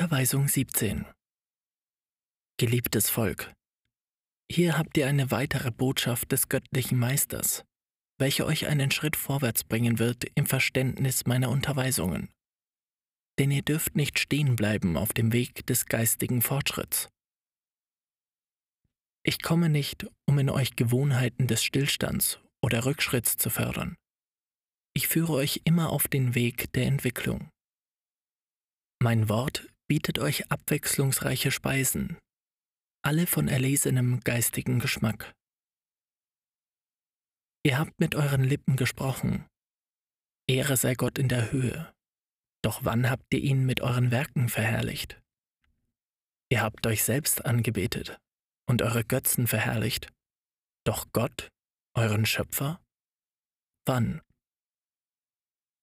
Unterweisung 17 Geliebtes Volk, hier habt ihr eine weitere Botschaft des göttlichen Meisters, welche euch einen Schritt vorwärts bringen wird im Verständnis meiner Unterweisungen. Denn ihr dürft nicht stehen bleiben auf dem Weg des geistigen Fortschritts. Ich komme nicht, um in euch Gewohnheiten des Stillstands oder Rückschritts zu fördern. Ich führe euch immer auf den Weg der Entwicklung. Mein Wort bietet euch abwechslungsreiche Speisen, alle von erlesenem geistigen Geschmack. Ihr habt mit euren Lippen gesprochen. Ehre sei Gott in der Höhe. Doch wann habt ihr ihn mit euren Werken verherrlicht? Ihr habt euch selbst angebetet und eure Götzen verherrlicht. Doch Gott, euren Schöpfer? Wann?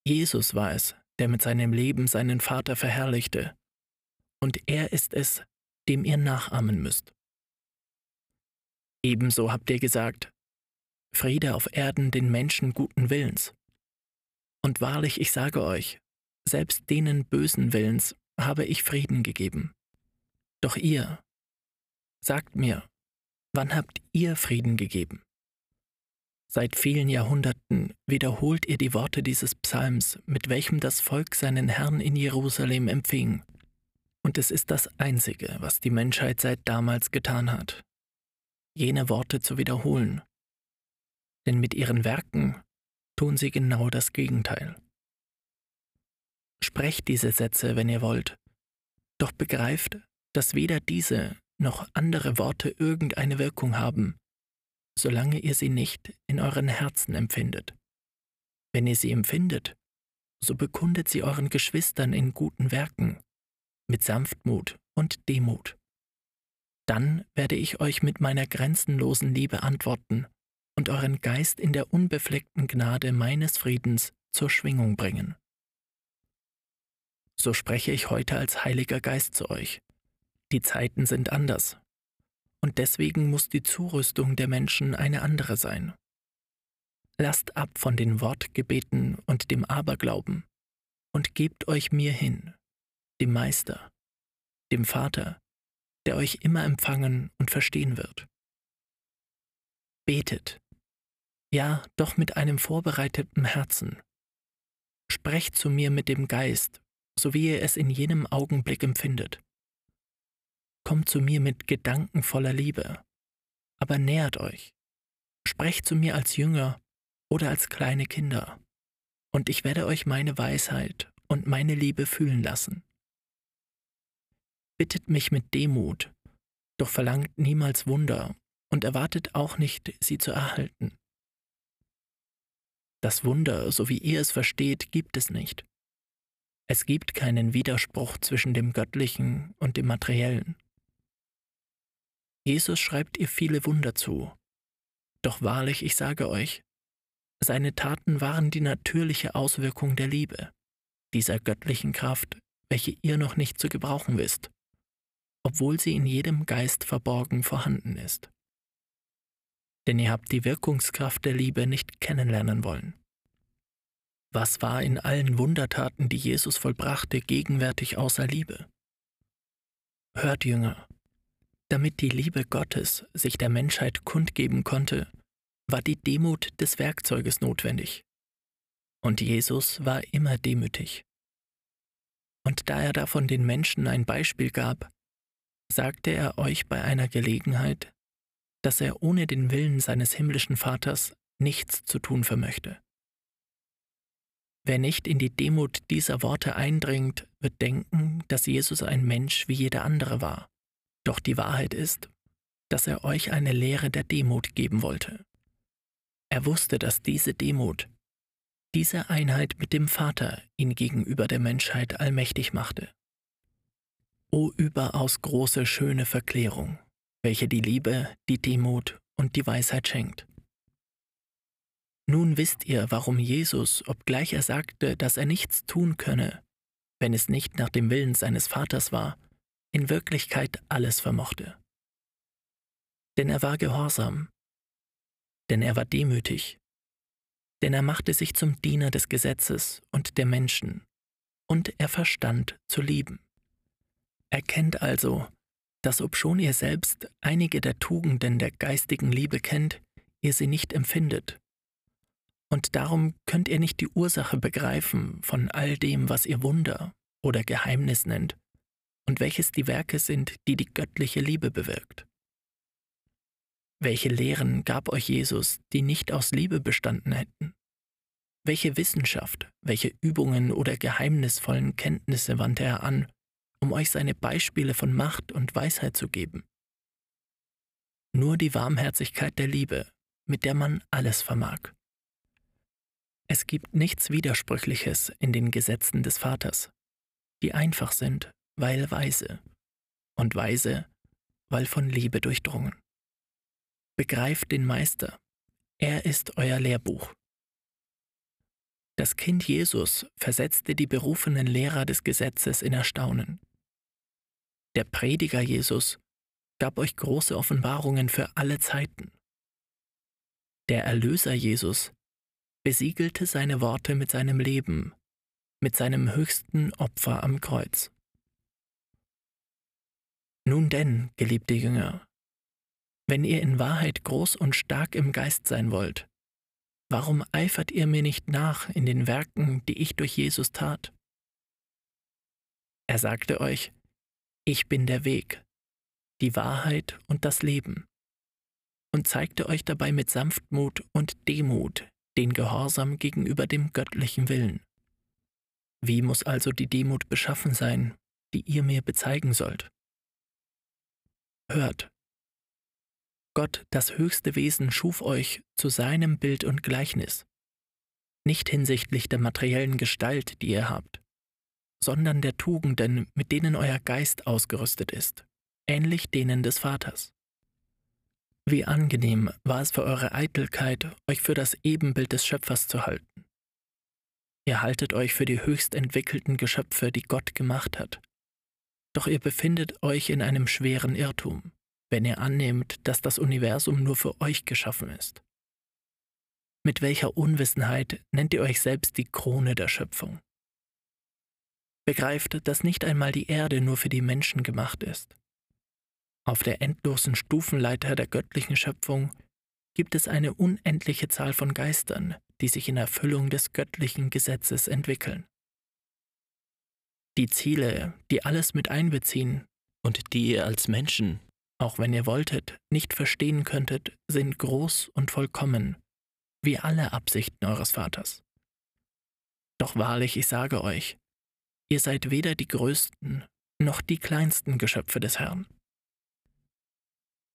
Jesus war es, der mit seinem Leben seinen Vater verherrlichte, und er ist es, dem ihr nachahmen müsst. Ebenso habt ihr gesagt, Friede auf Erden den Menschen guten Willens. Und wahrlich, ich sage euch, selbst denen bösen Willens habe ich Frieden gegeben. Doch ihr, sagt mir, wann habt ihr Frieden gegeben? Seit vielen Jahrhunderten wiederholt ihr die Worte dieses Psalms, mit welchem das Volk seinen Herrn in Jerusalem empfing. Und es ist das Einzige, was die Menschheit seit damals getan hat, jene Worte zu wiederholen. Denn mit ihren Werken tun sie genau das Gegenteil. Sprecht diese Sätze, wenn ihr wollt, doch begreift, dass weder diese noch andere Worte irgendeine Wirkung haben, solange ihr sie nicht in euren Herzen empfindet. Wenn ihr sie empfindet, so bekundet sie euren Geschwistern in guten Werken, mit Sanftmut und Demut. Dann werde ich euch mit meiner grenzenlosen Liebe antworten und euren Geist in der unbefleckten Gnade meines Friedens zur Schwingung bringen. So spreche ich heute als Heiliger Geist zu euch. Die Zeiten sind anders, und deswegen muss die Zurüstung der Menschen eine andere sein. Lasst ab von den Wortgebeten und dem Aberglauben und gebt euch mir hin, dem Meister, dem Vater, der euch immer empfangen und verstehen wird. Betet, ja, doch mit einem vorbereiteten Herzen. Sprecht zu mir mit dem Geist, so wie ihr es in jenem Augenblick empfindet. Kommt zu mir mit Gedanken voller Liebe, aber nähert euch. Sprecht zu mir als Jünger oder als kleine Kinder, und ich werde euch meine Weisheit und meine Liebe fühlen lassen. Bittet mich mit Demut, doch verlangt niemals Wunder und erwartet auch nicht, sie zu erhalten. Das Wunder, so wie ihr es versteht, gibt es nicht. Es gibt keinen Widerspruch zwischen dem Göttlichen und dem Materiellen. Jesus schreibt ihr viele Wunder zu. Doch wahrlich, ich sage euch, seine Taten waren die natürliche Auswirkung der Liebe, dieser göttlichen Kraft, welche ihr noch nicht zu gebrauchen wisst obwohl sie in jedem Geist verborgen vorhanden ist. Denn ihr habt die Wirkungskraft der Liebe nicht kennenlernen wollen. Was war in allen Wundertaten, die Jesus vollbrachte, gegenwärtig außer Liebe? Hört, Jünger, damit die Liebe Gottes sich der Menschheit kundgeben konnte, war die Demut des Werkzeuges notwendig. Und Jesus war immer demütig. Und da er davon den Menschen ein Beispiel gab, sagte er euch bei einer Gelegenheit, dass er ohne den Willen seines himmlischen Vaters nichts zu tun vermöchte. Wer nicht in die Demut dieser Worte eindringt, wird denken, dass Jesus ein Mensch wie jeder andere war. Doch die Wahrheit ist, dass er euch eine Lehre der Demut geben wollte. Er wusste, dass diese Demut, diese Einheit mit dem Vater ihn gegenüber der Menschheit allmächtig machte. O überaus große, schöne Verklärung, welche die Liebe, die Demut und die Weisheit schenkt. Nun wisst ihr, warum Jesus, obgleich er sagte, dass er nichts tun könne, wenn es nicht nach dem Willen seines Vaters war, in Wirklichkeit alles vermochte. Denn er war gehorsam, denn er war demütig, denn er machte sich zum Diener des Gesetzes und der Menschen, und er verstand zu lieben. Erkennt also, dass obschon ihr selbst einige der Tugenden der geistigen Liebe kennt, ihr sie nicht empfindet. Und darum könnt ihr nicht die Ursache begreifen von all dem, was ihr Wunder oder Geheimnis nennt, und welches die Werke sind, die die göttliche Liebe bewirkt. Welche Lehren gab euch Jesus, die nicht aus Liebe bestanden hätten? Welche Wissenschaft, welche Übungen oder geheimnisvollen Kenntnisse wandte er an, um euch seine Beispiele von Macht und Weisheit zu geben? Nur die Warmherzigkeit der Liebe, mit der man alles vermag. Es gibt nichts Widersprüchliches in den Gesetzen des Vaters, die einfach sind, weil weise, und weise, weil von Liebe durchdrungen. Begreift den Meister, er ist euer Lehrbuch. Das Kind Jesus versetzte die berufenen Lehrer des Gesetzes in Erstaunen. Der Prediger Jesus gab euch große Offenbarungen für alle Zeiten. Der Erlöser Jesus besiegelte seine Worte mit seinem Leben, mit seinem höchsten Opfer am Kreuz. Nun denn, geliebte Jünger, wenn ihr in Wahrheit groß und stark im Geist sein wollt, Warum eifert ihr mir nicht nach in den Werken, die ich durch Jesus tat? Er sagte euch, ich bin der Weg, die Wahrheit und das Leben, und zeigte euch dabei mit Sanftmut und Demut den Gehorsam gegenüber dem göttlichen Willen. Wie muss also die Demut beschaffen sein, die ihr mir bezeigen sollt? Hört, Gott, das höchste Wesen, schuf euch zu seinem Bild und Gleichnis, nicht hinsichtlich der materiellen Gestalt, die ihr habt, sondern der Tugenden, mit denen euer Geist ausgerüstet ist, ähnlich denen des Vaters. Wie angenehm war es für eure Eitelkeit, euch für das Ebenbild des Schöpfers zu halten. Ihr haltet euch für die höchst entwickelten Geschöpfe, die Gott gemacht hat. Doch ihr befindet euch in einem schweren Irrtum wenn ihr annehmt, dass das Universum nur für euch geschaffen ist? Mit welcher Unwissenheit nennt ihr euch selbst die Krone der Schöpfung? Begreift, dass nicht einmal die Erde nur für die Menschen gemacht ist. Auf der endlosen Stufenleiter der göttlichen Schöpfung gibt es eine unendliche Zahl von Geistern, die sich in Erfüllung des göttlichen Gesetzes entwickeln. Die Ziele, die alles mit einbeziehen und die ihr als Menschen auch wenn ihr wolltet, nicht verstehen könntet, sind groß und vollkommen, wie alle Absichten eures Vaters. Doch wahrlich, ich sage euch, ihr seid weder die größten noch die kleinsten Geschöpfe des Herrn.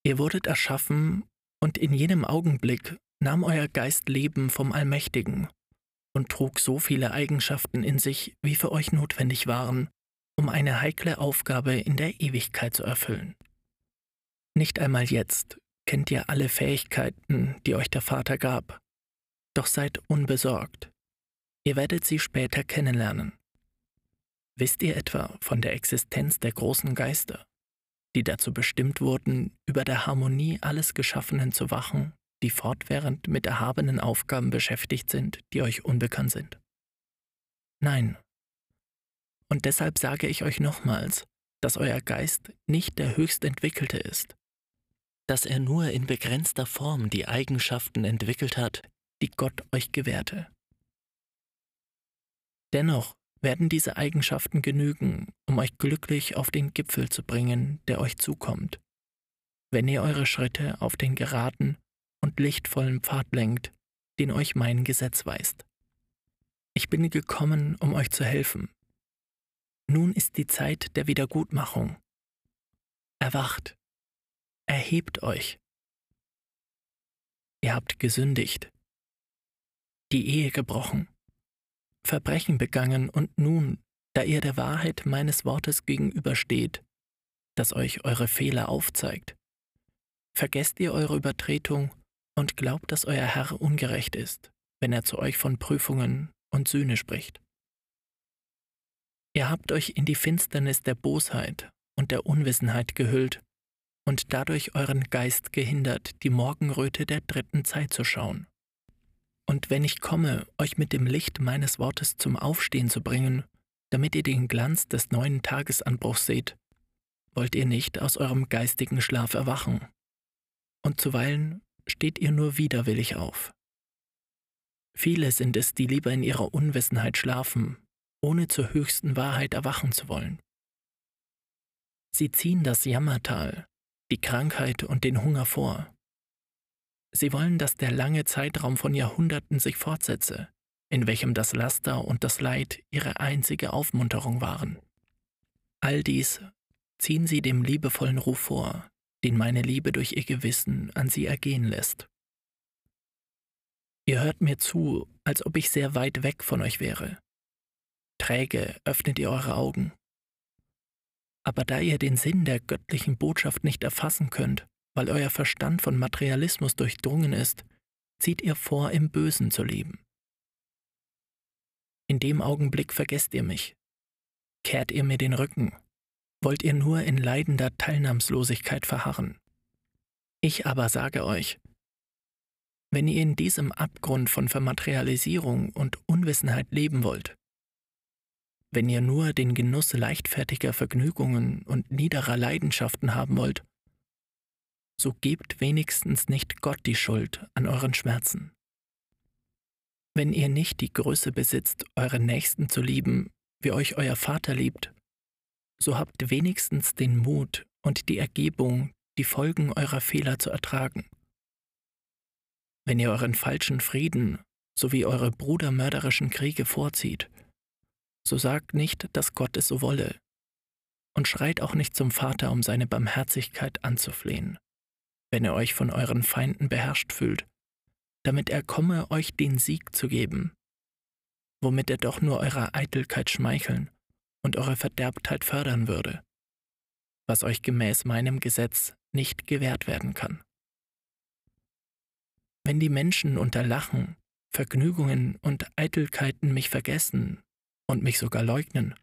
Ihr wurdet erschaffen, und in jenem Augenblick nahm euer Geist Leben vom Allmächtigen und trug so viele Eigenschaften in sich, wie für euch notwendig waren, um eine heikle Aufgabe in der Ewigkeit zu erfüllen. Nicht einmal jetzt kennt ihr alle Fähigkeiten, die euch der Vater gab. Doch seid unbesorgt. Ihr werdet sie später kennenlernen. Wisst ihr etwa von der Existenz der großen Geister, die dazu bestimmt wurden, über der Harmonie alles Geschaffenen zu wachen, die fortwährend mit erhabenen Aufgaben beschäftigt sind, die euch unbekannt sind? Nein. Und deshalb sage ich euch nochmals, dass euer Geist nicht der höchst entwickelte ist, dass er nur in begrenzter Form die Eigenschaften entwickelt hat, die Gott euch gewährte. Dennoch werden diese Eigenschaften genügen, um euch glücklich auf den Gipfel zu bringen, der euch zukommt, wenn ihr eure Schritte auf den geraden und lichtvollen Pfad lenkt, den euch mein Gesetz weist. Ich bin gekommen, um euch zu helfen. Nun ist die Zeit der Wiedergutmachung. Erwacht, erhebt euch. Ihr habt gesündigt, die Ehe gebrochen, Verbrechen begangen und nun, da ihr der Wahrheit meines Wortes gegenübersteht, das euch eure Fehler aufzeigt, vergesst ihr eure Übertretung und glaubt, dass euer Herr ungerecht ist, wenn er zu euch von Prüfungen und Sühne spricht. Ihr habt euch in die Finsternis der Bosheit und der Unwissenheit gehüllt und dadurch euren Geist gehindert, die Morgenröte der dritten Zeit zu schauen. Und wenn ich komme, euch mit dem Licht meines Wortes zum Aufstehen zu bringen, damit ihr den Glanz des neuen Tagesanbruchs seht, wollt ihr nicht aus eurem geistigen Schlaf erwachen, und zuweilen steht ihr nur widerwillig auf. Viele sind es, die lieber in ihrer Unwissenheit schlafen, ohne zur höchsten Wahrheit erwachen zu wollen. Sie ziehen das Jammertal, die Krankheit und den Hunger vor. Sie wollen, dass der lange Zeitraum von Jahrhunderten sich fortsetze, in welchem das Laster und das Leid ihre einzige Aufmunterung waren. All dies ziehen sie dem liebevollen Ruf vor, den meine Liebe durch ihr Gewissen an sie ergehen lässt. Ihr hört mir zu, als ob ich sehr weit weg von euch wäre. Träge öffnet ihr eure Augen. Aber da ihr den Sinn der göttlichen Botschaft nicht erfassen könnt, weil euer Verstand von Materialismus durchdrungen ist, zieht ihr vor, im Bösen zu leben. In dem Augenblick vergesst ihr mich, kehrt ihr mir den Rücken, wollt ihr nur in leidender Teilnahmslosigkeit verharren. Ich aber sage euch, wenn ihr in diesem Abgrund von Vermaterialisierung und Unwissenheit leben wollt, wenn ihr nur den Genuss leichtfertiger Vergnügungen und niederer Leidenschaften haben wollt, so gebt wenigstens nicht Gott die Schuld an euren Schmerzen. Wenn ihr nicht die Größe besitzt, euren Nächsten zu lieben, wie euch euer Vater liebt, so habt wenigstens den Mut und die Ergebung, die Folgen eurer Fehler zu ertragen. Wenn ihr euren falschen Frieden sowie eure brudermörderischen Kriege vorzieht, so sagt nicht, dass Gott es so wolle, und schreit auch nicht zum Vater, um seine Barmherzigkeit anzuflehen wenn ihr euch von euren Feinden beherrscht fühlt, damit er komme, euch den Sieg zu geben, womit er doch nur eurer Eitelkeit schmeicheln und eure Verderbtheit fördern würde, was euch gemäß meinem Gesetz nicht gewährt werden kann. Wenn die Menschen unter Lachen, Vergnügungen und Eitelkeiten mich vergessen und mich sogar leugnen,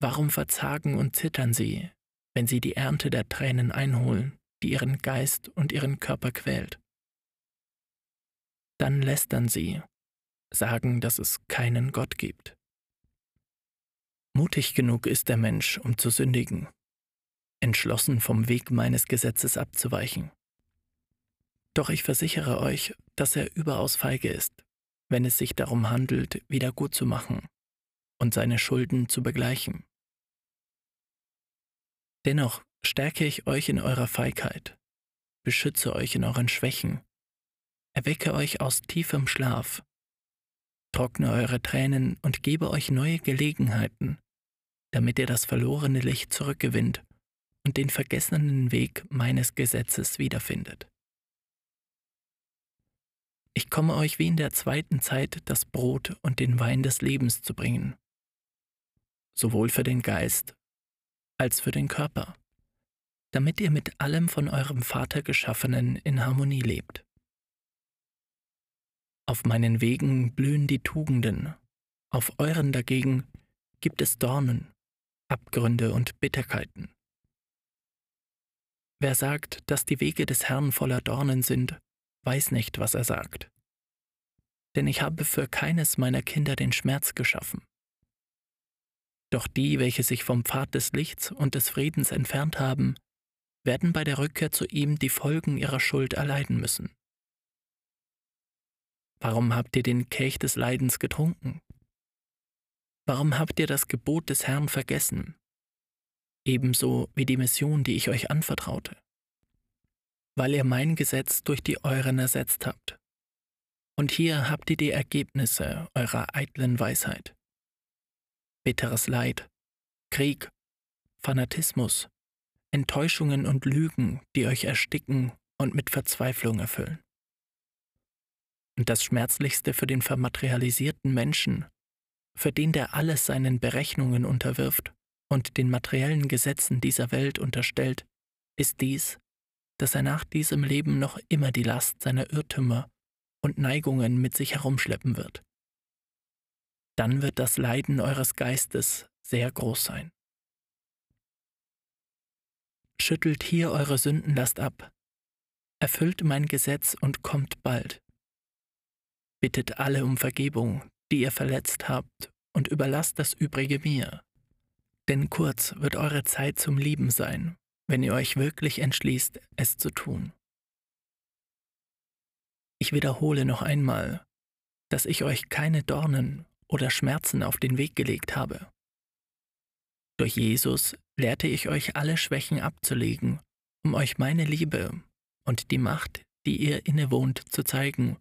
warum verzagen und zittern sie, wenn sie die Ernte der Tränen einholen? Die ihren Geist und ihren Körper quält. Dann lästern sie, sagen, dass es keinen Gott gibt. Mutig genug ist der Mensch, um zu sündigen, entschlossen vom Weg meines Gesetzes abzuweichen. Doch ich versichere euch, dass er überaus feige ist, wenn es sich darum handelt, wieder gut zu machen und seine Schulden zu begleichen. Dennoch stärke ich euch in eurer Feigheit, beschütze euch in euren Schwächen, erwecke euch aus tiefem Schlaf, trockne eure Tränen und gebe euch neue Gelegenheiten, damit ihr das verlorene Licht zurückgewinnt und den vergessenen Weg meines Gesetzes wiederfindet. Ich komme euch wie in der zweiten Zeit das Brot und den Wein des Lebens zu bringen, sowohl für den Geist als für den Körper damit ihr mit allem von eurem Vater geschaffenen in Harmonie lebt. Auf meinen Wegen blühen die Tugenden, auf euren dagegen gibt es Dornen, Abgründe und Bitterkeiten. Wer sagt, dass die Wege des Herrn voller Dornen sind, weiß nicht, was er sagt. Denn ich habe für keines meiner Kinder den Schmerz geschaffen. Doch die, welche sich vom Pfad des Lichts und des Friedens entfernt haben, werden bei der Rückkehr zu ihm die Folgen ihrer Schuld erleiden müssen. Warum habt ihr den Kelch des Leidens getrunken? Warum habt ihr das Gebot des Herrn vergessen? Ebenso wie die Mission, die ich euch anvertraute. Weil ihr mein Gesetz durch die euren ersetzt habt. Und hier habt ihr die Ergebnisse eurer eitlen Weisheit. Bitteres Leid, Krieg, Fanatismus, Enttäuschungen und Lügen, die euch ersticken und mit Verzweiflung erfüllen. Und das Schmerzlichste für den vermaterialisierten Menschen, für den der alles seinen Berechnungen unterwirft und den materiellen Gesetzen dieser Welt unterstellt, ist dies, dass er nach diesem Leben noch immer die Last seiner Irrtümer und Neigungen mit sich herumschleppen wird. Dann wird das Leiden eures Geistes sehr groß sein schüttelt hier eure Sündenlast ab, erfüllt mein Gesetz und kommt bald. Bittet alle um Vergebung, die ihr verletzt habt, und überlasst das Übrige mir, Denn kurz wird eure Zeit zum Lieben sein, wenn ihr euch wirklich entschließt, es zu tun. Ich wiederhole noch einmal, dass ich euch keine Dornen oder Schmerzen auf den Weg gelegt habe. Durch Jesus lehrte ich euch alle Schwächen abzulegen, um euch meine Liebe und die Macht, die ihr innewohnt, zu zeigen,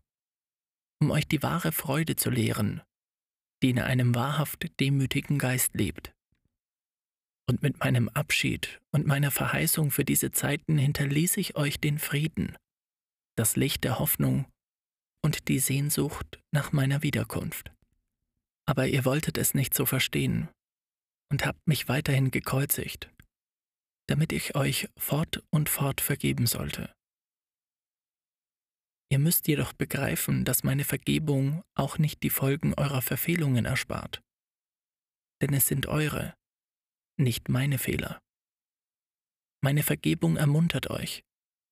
um euch die wahre Freude zu lehren, die in einem wahrhaft demütigen Geist lebt. Und mit meinem Abschied und meiner Verheißung für diese Zeiten hinterließ ich euch den Frieden, das Licht der Hoffnung und die Sehnsucht nach meiner Wiederkunft. Aber ihr wolltet es nicht so verstehen und habt mich weiterhin gekreuzigt, damit ich euch fort und fort vergeben sollte. Ihr müsst jedoch begreifen, dass meine Vergebung auch nicht die Folgen eurer Verfehlungen erspart. Denn es sind eure, nicht meine Fehler. Meine Vergebung ermuntert euch,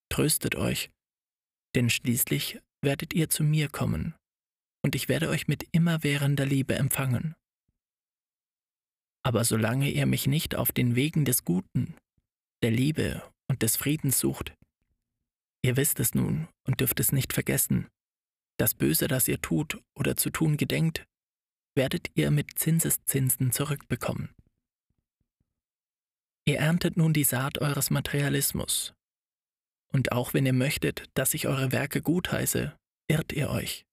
tröstet euch, denn schließlich werdet ihr zu mir kommen, und ich werde euch mit immerwährender Liebe empfangen. Aber solange ihr mich nicht auf den Wegen des Guten, der Liebe und des Friedens sucht, Ihr wisst es nun und dürft es nicht vergessen. Das Böse, das ihr tut oder zu tun gedenkt, werdet ihr mit Zinseszinsen zurückbekommen. Ihr erntet nun die Saat eures Materialismus. Und auch wenn ihr möchtet, dass ich eure Werke gutheiße, irrt ihr euch,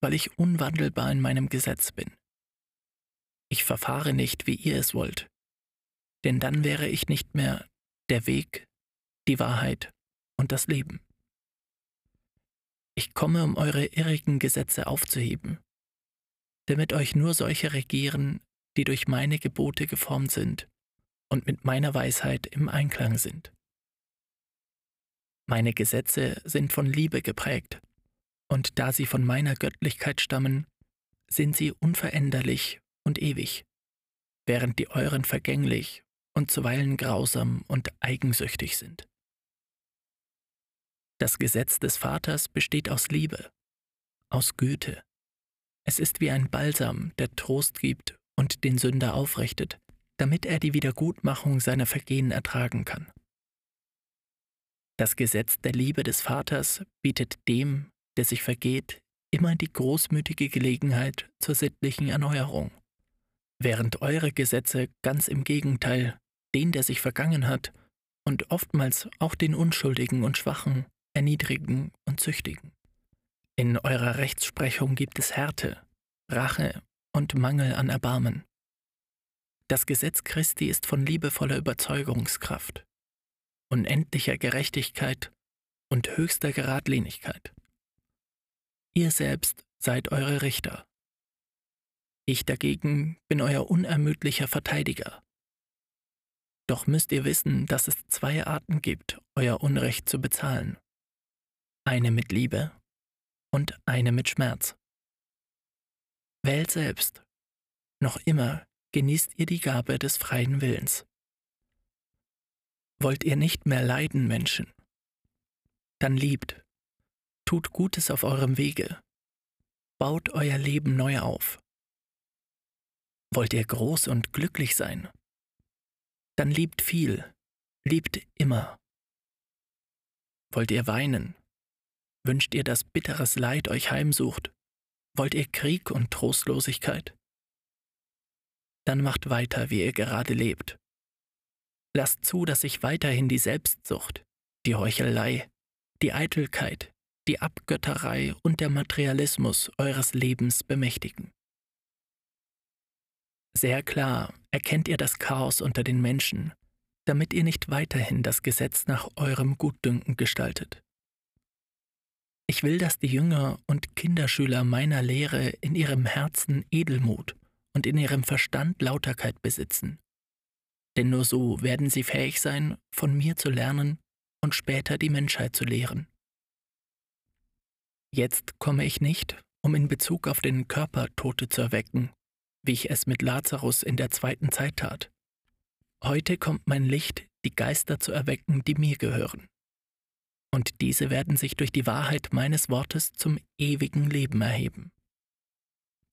weil ich unwandelbar in meinem Gesetz bin. Ich verfahre nicht, wie ihr es wollt, denn dann wäre ich nicht mehr der Weg, die Wahrheit und das Leben. Ich komme, um eure irrigen Gesetze aufzuheben, damit euch nur solche regieren, die durch meine Gebote geformt sind und mit meiner Weisheit im Einklang sind. Meine Gesetze sind von Liebe geprägt, und da sie von meiner Göttlichkeit stammen, sind sie unveränderlich und ewig, während die euren vergänglich und zuweilen grausam und eigensüchtig sind. Das Gesetz des Vaters besteht aus Liebe, aus Güte. Es ist wie ein Balsam, der Trost gibt und den Sünder aufrichtet, damit er die Wiedergutmachung seiner Vergehen ertragen kann. Das Gesetz der Liebe des Vaters bietet dem, der sich vergeht, immer die großmütige Gelegenheit zur sittlichen Erneuerung, während eure Gesetze ganz im Gegenteil den, der sich vergangen hat, und oftmals auch den Unschuldigen und Schwachen erniedrigen und züchtigen. In eurer Rechtsprechung gibt es Härte, Rache und Mangel an Erbarmen. Das Gesetz Christi ist von liebevoller Überzeugungskraft, unendlicher Gerechtigkeit und höchster Geradlinigkeit. Ihr selbst seid eure Richter. Ich dagegen bin euer unermüdlicher Verteidiger. Doch müsst ihr wissen, dass es zwei Arten gibt, euer Unrecht zu bezahlen eine mit Liebe und eine mit Schmerz. Wählt selbst. Noch immer genießt ihr die Gabe des freien Willens. Wollt ihr nicht mehr leiden, Menschen? Dann liebt, tut Gutes auf eurem Wege, baut euer Leben neu auf. Wollt ihr groß und glücklich sein? Dann liebt viel, liebt immer. Wollt ihr weinen? Wünscht ihr, dass bitteres Leid euch heimsucht? Wollt ihr Krieg und Trostlosigkeit? Dann macht weiter, wie ihr gerade lebt. Lasst zu, dass sich weiterhin die Selbstsucht, die Heuchelei, die Eitelkeit, die Abgötterei und der Materialismus eures Lebens bemächtigen. Sehr klar erkennt ihr das Chaos unter den Menschen, damit ihr nicht weiterhin das Gesetz nach eurem Gutdünken gestaltet. Ich will, dass die Jünger und Kinderschüler meiner Lehre in ihrem Herzen Edelmut und in ihrem Verstand Lauterkeit besitzen. Denn nur so werden sie fähig sein, von mir zu lernen und später die Menschheit zu lehren. Jetzt komme ich nicht, um in Bezug auf den Körper Tote zu erwecken, wie ich es mit Lazarus in der zweiten Zeit tat. Heute kommt mein Licht, die Geister zu erwecken, die mir gehören und diese werden sich durch die Wahrheit meines Wortes zum ewigen Leben erheben.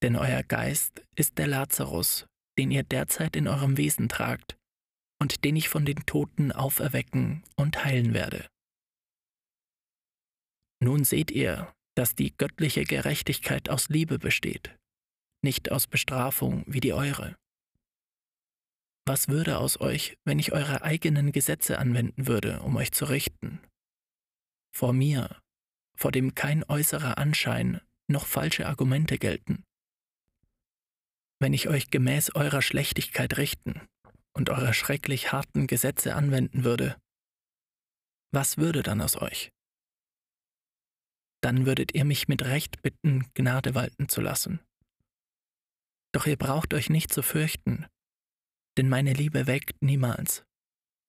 Denn euer Geist ist der Lazarus, den ihr derzeit in eurem Wesen tragt und den ich von den Toten auferwecken und heilen werde. Nun seht ihr, dass die göttliche Gerechtigkeit aus Liebe besteht, nicht aus Bestrafung wie die eure. Was würde aus euch, wenn ich eure eigenen Gesetze anwenden würde, um euch zu richten? Vor mir, vor dem kein äußerer Anschein noch falsche Argumente gelten. Wenn ich euch gemäß eurer Schlechtigkeit richten und eure schrecklich harten Gesetze anwenden würde, was würde dann aus euch? Dann würdet ihr mich mit Recht bitten, Gnade walten zu lassen. Doch ihr braucht euch nicht zu fürchten, denn meine Liebe weckt niemals,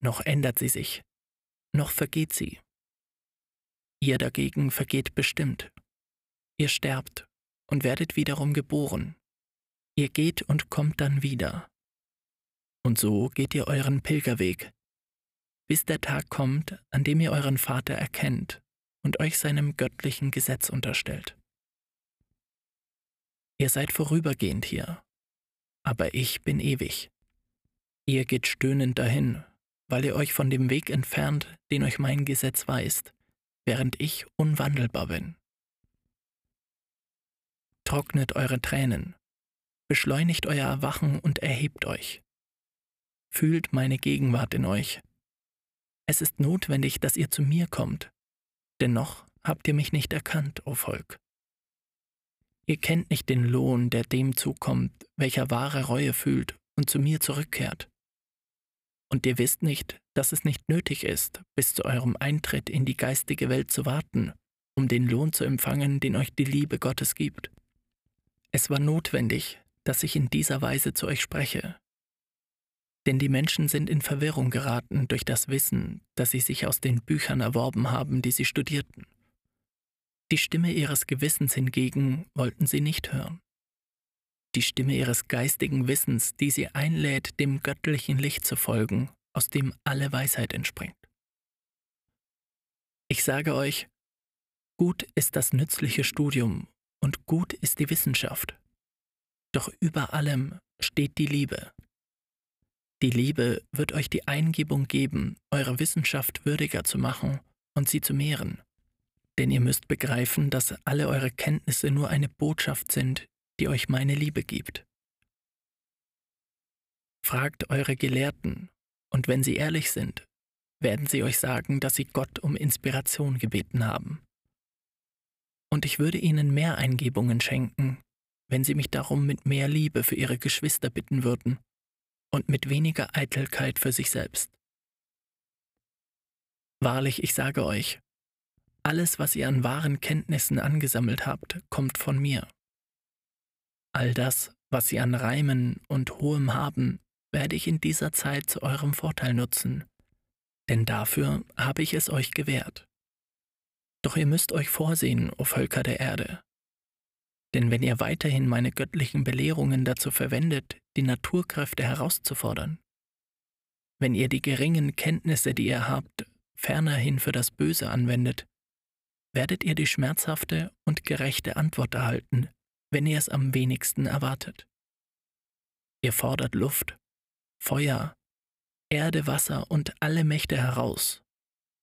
noch ändert sie sich, noch vergeht sie. Ihr dagegen vergeht bestimmt. Ihr sterbt und werdet wiederum geboren. Ihr geht und kommt dann wieder. Und so geht ihr euren Pilgerweg, bis der Tag kommt, an dem ihr euren Vater erkennt und euch seinem göttlichen Gesetz unterstellt. Ihr seid vorübergehend hier, aber ich bin ewig. Ihr geht stöhnend dahin, weil ihr euch von dem Weg entfernt, den euch mein Gesetz weist, während ich unwandelbar bin. Trocknet eure Tränen, beschleunigt euer Erwachen und erhebt euch. Fühlt meine Gegenwart in euch. Es ist notwendig, dass ihr zu mir kommt, dennoch habt ihr mich nicht erkannt, o Volk. Ihr kennt nicht den Lohn, der dem zukommt, welcher wahre Reue fühlt und zu mir zurückkehrt. Und ihr wisst nicht, dass es nicht nötig ist, bis zu eurem Eintritt in die geistige Welt zu warten, um den Lohn zu empfangen, den euch die Liebe Gottes gibt. Es war notwendig, dass ich in dieser Weise zu euch spreche. Denn die Menschen sind in Verwirrung geraten durch das Wissen, das sie sich aus den Büchern erworben haben, die sie studierten. Die Stimme ihres Gewissens hingegen wollten sie nicht hören die Stimme ihres geistigen Wissens, die sie einlädt, dem göttlichen Licht zu folgen, aus dem alle Weisheit entspringt. Ich sage euch, gut ist das nützliche Studium und gut ist die Wissenschaft. Doch über allem steht die Liebe. Die Liebe wird euch die Eingebung geben, eure Wissenschaft würdiger zu machen und sie zu mehren. Denn ihr müsst begreifen, dass alle eure Kenntnisse nur eine Botschaft sind, die euch meine Liebe gibt. Fragt eure Gelehrten, und wenn sie ehrlich sind, werden sie euch sagen, dass sie Gott um Inspiration gebeten haben. Und ich würde ihnen mehr Eingebungen schenken, wenn sie mich darum mit mehr Liebe für ihre Geschwister bitten würden und mit weniger Eitelkeit für sich selbst. Wahrlich, ich sage euch, alles, was ihr an wahren Kenntnissen angesammelt habt, kommt von mir. All das, was Sie an Reimen und Hohem haben, werde ich in dieser Zeit zu eurem Vorteil nutzen, denn dafür habe ich es euch gewährt. Doch ihr müsst euch vorsehen, o Völker der Erde. Denn wenn ihr weiterhin meine göttlichen Belehrungen dazu verwendet, die Naturkräfte herauszufordern, wenn ihr die geringen Kenntnisse, die ihr habt, fernerhin für das Böse anwendet, werdet ihr die schmerzhafte und gerechte Antwort erhalten, wenn ihr es am wenigsten erwartet. Ihr fordert Luft, Feuer, Erde, Wasser und alle Mächte heraus,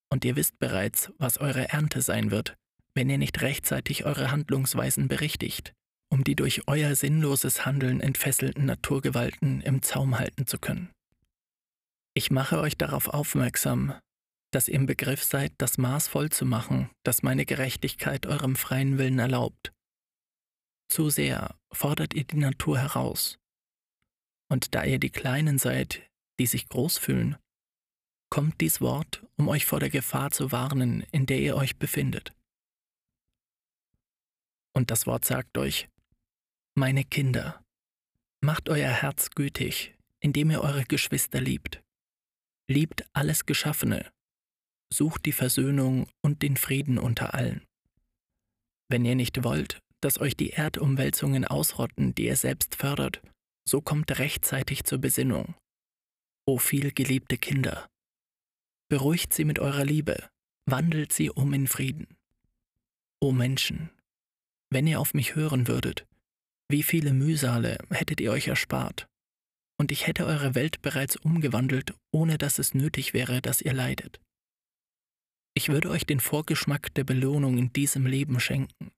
und ihr wisst bereits, was eure Ernte sein wird, wenn ihr nicht rechtzeitig eure Handlungsweisen berichtigt, um die durch euer sinnloses Handeln entfesselten Naturgewalten im Zaum halten zu können. Ich mache euch darauf aufmerksam, dass ihr im Begriff seid, das Maß voll zu machen, das meine Gerechtigkeit eurem freien Willen erlaubt, zu sehr fordert ihr die Natur heraus. Und da ihr die Kleinen seid, die sich groß fühlen, kommt dies Wort, um euch vor der Gefahr zu warnen, in der ihr euch befindet. Und das Wort sagt euch, meine Kinder, macht euer Herz gütig, indem ihr eure Geschwister liebt. Liebt alles Geschaffene, sucht die Versöhnung und den Frieden unter allen. Wenn ihr nicht wollt, dass euch die Erdumwälzungen ausrotten, die ihr selbst fördert, so kommt rechtzeitig zur Besinnung. O viel geliebte Kinder, beruhigt sie mit eurer Liebe, wandelt sie um in Frieden. O Menschen, wenn ihr auf mich hören würdet, wie viele Mühsale hättet ihr euch erspart, und ich hätte eure Welt bereits umgewandelt, ohne dass es nötig wäre, dass ihr leidet. Ich würde euch den Vorgeschmack der Belohnung in diesem Leben schenken,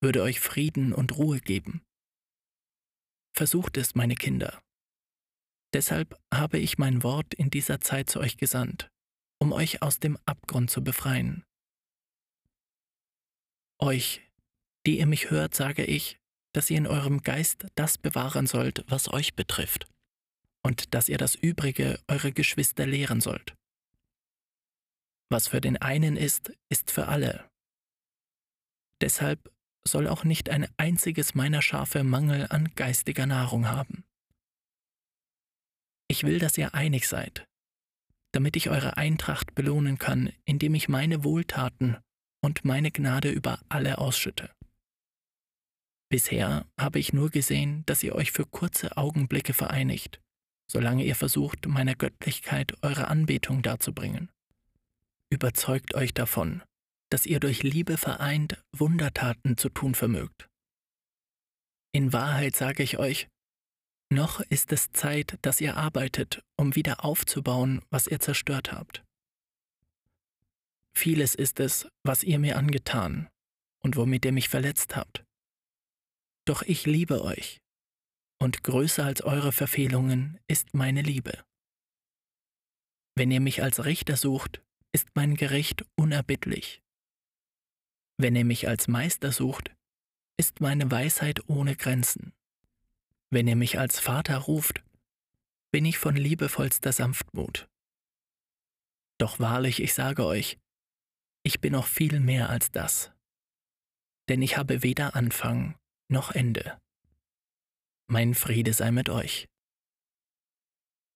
würde euch Frieden und Ruhe geben. Versucht es, meine Kinder. Deshalb habe ich mein Wort in dieser Zeit zu euch gesandt, um euch aus dem Abgrund zu befreien. Euch, die ihr mich hört, sage ich, dass ihr in eurem Geist das bewahren sollt, was euch betrifft, und dass ihr das Übrige eure Geschwister lehren sollt. Was für den einen ist, ist für alle. Deshalb soll auch nicht ein einziges meiner Schafe Mangel an geistiger Nahrung haben. Ich will, dass ihr einig seid, damit ich eure Eintracht belohnen kann, indem ich meine Wohltaten und meine Gnade über alle ausschütte. Bisher habe ich nur gesehen, dass ihr euch für kurze Augenblicke vereinigt, solange ihr versucht, meiner Göttlichkeit eure Anbetung darzubringen. Überzeugt euch davon, dass ihr durch Liebe vereint Wundertaten zu tun vermögt. In Wahrheit sage ich euch, noch ist es Zeit, dass ihr arbeitet, um wieder aufzubauen, was ihr zerstört habt. Vieles ist es, was ihr mir angetan und womit ihr mich verletzt habt. Doch ich liebe euch, und größer als eure Verfehlungen ist meine Liebe. Wenn ihr mich als Richter sucht, ist mein Gericht unerbittlich. Wenn ihr mich als Meister sucht, ist meine Weisheit ohne Grenzen. Wenn ihr mich als Vater ruft, bin ich von liebevollster Sanftmut. Doch wahrlich, ich sage euch, ich bin noch viel mehr als das. Denn ich habe weder Anfang noch Ende. Mein Friede sei mit euch.